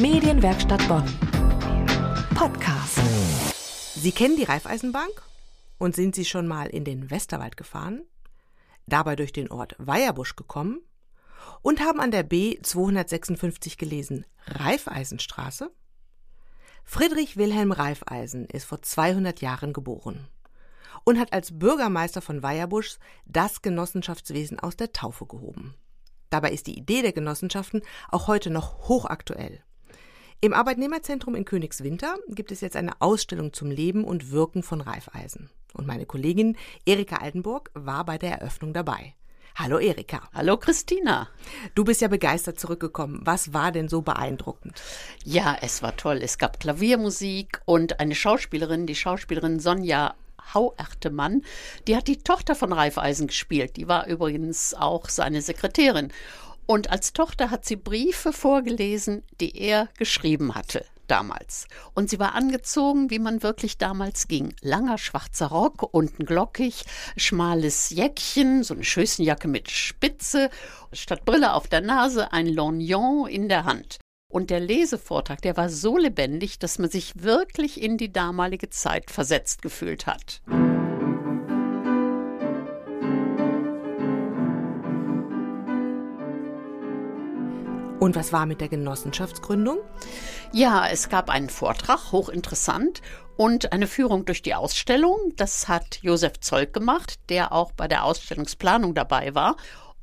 Medienwerkstatt Bonn. Podcast. Sie kennen die Raiffeisenbank? Und sind Sie schon mal in den Westerwald gefahren? Dabei durch den Ort Weierbusch gekommen? Und haben an der B 256 gelesen Raiffeisenstraße? Friedrich Wilhelm Raiffeisen ist vor 200 Jahren geboren und hat als Bürgermeister von Weierbusch das Genossenschaftswesen aus der Taufe gehoben. Dabei ist die Idee der Genossenschaften auch heute noch hochaktuell. Im Arbeitnehmerzentrum in Königswinter gibt es jetzt eine Ausstellung zum Leben und Wirken von Reifeisen. Und meine Kollegin Erika Altenburg war bei der Eröffnung dabei. Hallo Erika. Hallo Christina. Du bist ja begeistert zurückgekommen. Was war denn so beeindruckend? Ja, es war toll. Es gab Klaviermusik und eine Schauspielerin, die Schauspielerin Sonja Hauertemann, die hat die Tochter von Reifeisen gespielt. Die war übrigens auch seine Sekretärin. Und als Tochter hat sie Briefe vorgelesen, die er geschrieben hatte damals. Und sie war angezogen, wie man wirklich damals ging. Langer schwarzer Rock, unten glockig, schmales Jäckchen, so eine Schößenjacke mit Spitze, statt Brille auf der Nase ein Lorgnon in der Hand. Und der Lesevortrag, der war so lebendig, dass man sich wirklich in die damalige Zeit versetzt gefühlt hat. Und was war mit der Genossenschaftsgründung? Ja, es gab einen Vortrag, hochinteressant, und eine Führung durch die Ausstellung. Das hat Josef Zeug gemacht, der auch bei der Ausstellungsplanung dabei war.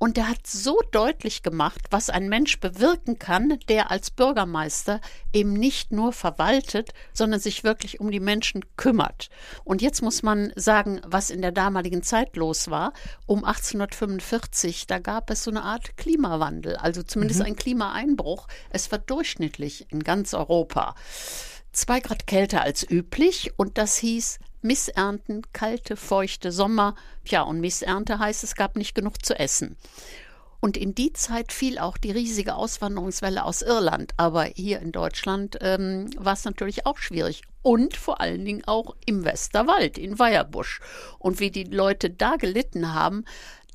Und er hat so deutlich gemacht, was ein Mensch bewirken kann, der als Bürgermeister eben nicht nur verwaltet, sondern sich wirklich um die Menschen kümmert. Und jetzt muss man sagen, was in der damaligen Zeit los war. Um 1845, da gab es so eine Art Klimawandel, also zumindest mhm. ein Klimaeinbruch. Es war durchschnittlich in ganz Europa. Zwei Grad kälter als üblich und das hieß Missernten, kalte, feuchte Sommer. Ja, und Missernte heißt, es gab nicht genug zu essen. Und in die Zeit fiel auch die riesige Auswanderungswelle aus Irland. Aber hier in Deutschland ähm, war es natürlich auch schwierig. Und vor allen Dingen auch im Westerwald, in Weierbusch. Und wie die Leute da gelitten haben,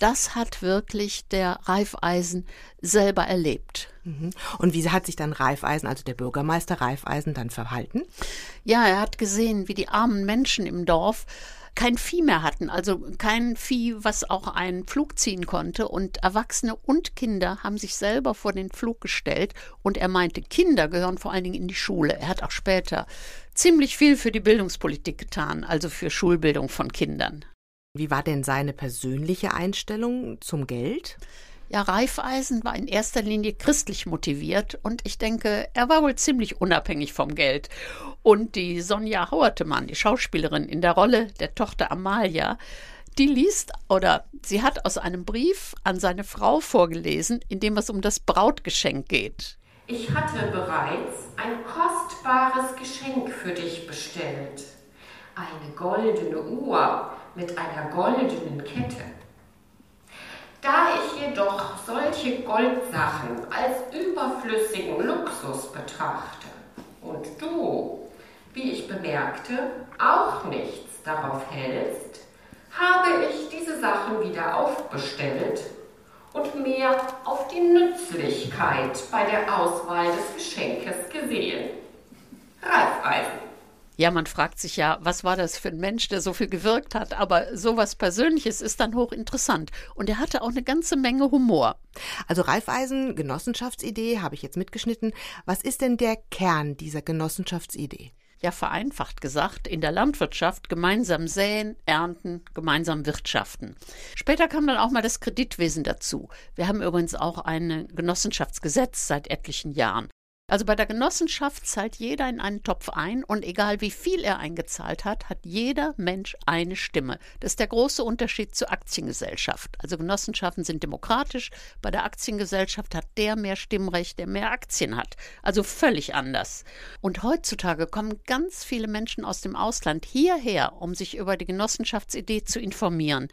das hat wirklich der Reifeisen selber erlebt. Mhm. Und wie hat sich dann Reifeisen, also der Bürgermeister Reifeisen, dann verhalten? Ja, er hat gesehen, wie die armen Menschen im Dorf kein Vieh mehr hatten, also kein Vieh, was auch einen Flug ziehen konnte. Und Erwachsene und Kinder haben sich selber vor den Flug gestellt. Und er meinte, Kinder gehören vor allen Dingen in die Schule. Er hat auch später ziemlich viel für die Bildungspolitik getan, also für Schulbildung von Kindern. Wie war denn seine persönliche Einstellung zum Geld? Ja, Reifeisen war in erster Linie christlich motiviert und ich denke, er war wohl ziemlich unabhängig vom Geld. Und die Sonja Hauertemann, die Schauspielerin in der Rolle der Tochter Amalia, die liest oder sie hat aus einem Brief an seine Frau vorgelesen, in dem es um das Brautgeschenk geht. Ich hatte bereits ein kostbares Geschenk für dich bestellt. Eine goldene Uhr mit einer goldenen Kette. Da ich jedoch solche Goldsachen als überflüssigen Luxus betrachte und du, wie ich bemerkte, auch nichts darauf hältst, habe ich diese Sachen wieder aufbestellt und mehr auf die Nützlichkeit bei der Auswahl des Geschenkes gesehen. Reifeisen. Ja, man fragt sich ja, was war das für ein Mensch, der so viel gewirkt hat, aber sowas Persönliches ist dann hochinteressant. Und er hatte auch eine ganze Menge Humor. Also Raiffeisen, Genossenschaftsidee, habe ich jetzt mitgeschnitten. Was ist denn der Kern dieser Genossenschaftsidee? ja vereinfacht gesagt, in der Landwirtschaft gemeinsam säen, ernten, gemeinsam wirtschaften. Später kam dann auch mal das Kreditwesen dazu. Wir haben übrigens auch ein Genossenschaftsgesetz seit etlichen Jahren. Also bei der Genossenschaft zahlt jeder in einen Topf ein und egal wie viel er eingezahlt hat, hat jeder Mensch eine Stimme. Das ist der große Unterschied zur Aktiengesellschaft. Also Genossenschaften sind demokratisch, bei der Aktiengesellschaft hat der mehr Stimmrecht, der mehr Aktien hat. Also völlig anders. Und heutzutage kommen ganz viele Menschen aus dem Ausland hierher, um sich über die Genossenschaftsidee zu informieren.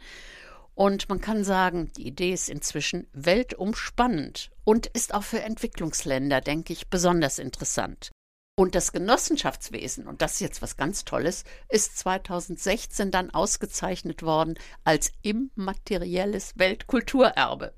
Und man kann sagen, die Idee ist inzwischen weltumspannend und ist auch für Entwicklungsländer, denke ich, besonders interessant. Und das Genossenschaftswesen, und das ist jetzt was ganz Tolles, ist 2016 dann ausgezeichnet worden als immaterielles Weltkulturerbe.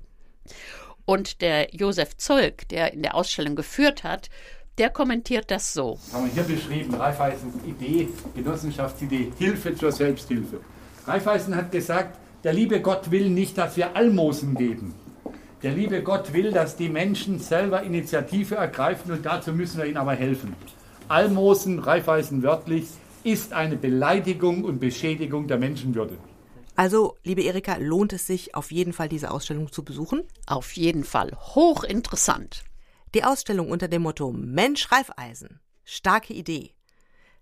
Und der Josef Zolk, der in der Ausstellung geführt hat, Der kommentiert das so. Das haben wir hier beschrieben, Raiffeisens Idee, Genossenschaftsidee, Hilfe zur Selbsthilfe. Raiffeisen hat gesagt, der liebe Gott will nicht, dass wir Almosen geben. Der liebe Gott will, dass die Menschen selber Initiative ergreifen und dazu müssen wir ihnen aber helfen. Almosen, Raiffeisen wörtlich, ist eine Beleidigung und Beschädigung der Menschenwürde. Also, liebe Erika, lohnt es sich auf jeden Fall, diese Ausstellung zu besuchen? Auf jeden Fall. Hochinteressant. Die Ausstellung unter dem Motto Mensch Reifeisen. Starke Idee.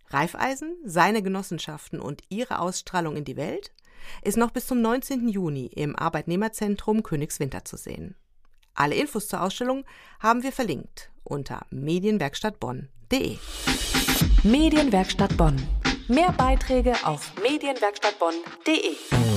Reifeisen, seine Genossenschaften und ihre Ausstrahlung in die Welt ist noch bis zum 19. Juni im Arbeitnehmerzentrum Königswinter zu sehen. Alle Infos zur Ausstellung haben wir verlinkt unter medienwerkstattbonn.de. Medienwerkstatt Bonn. Mehr Beiträge auf medienwerkstattbonn.de.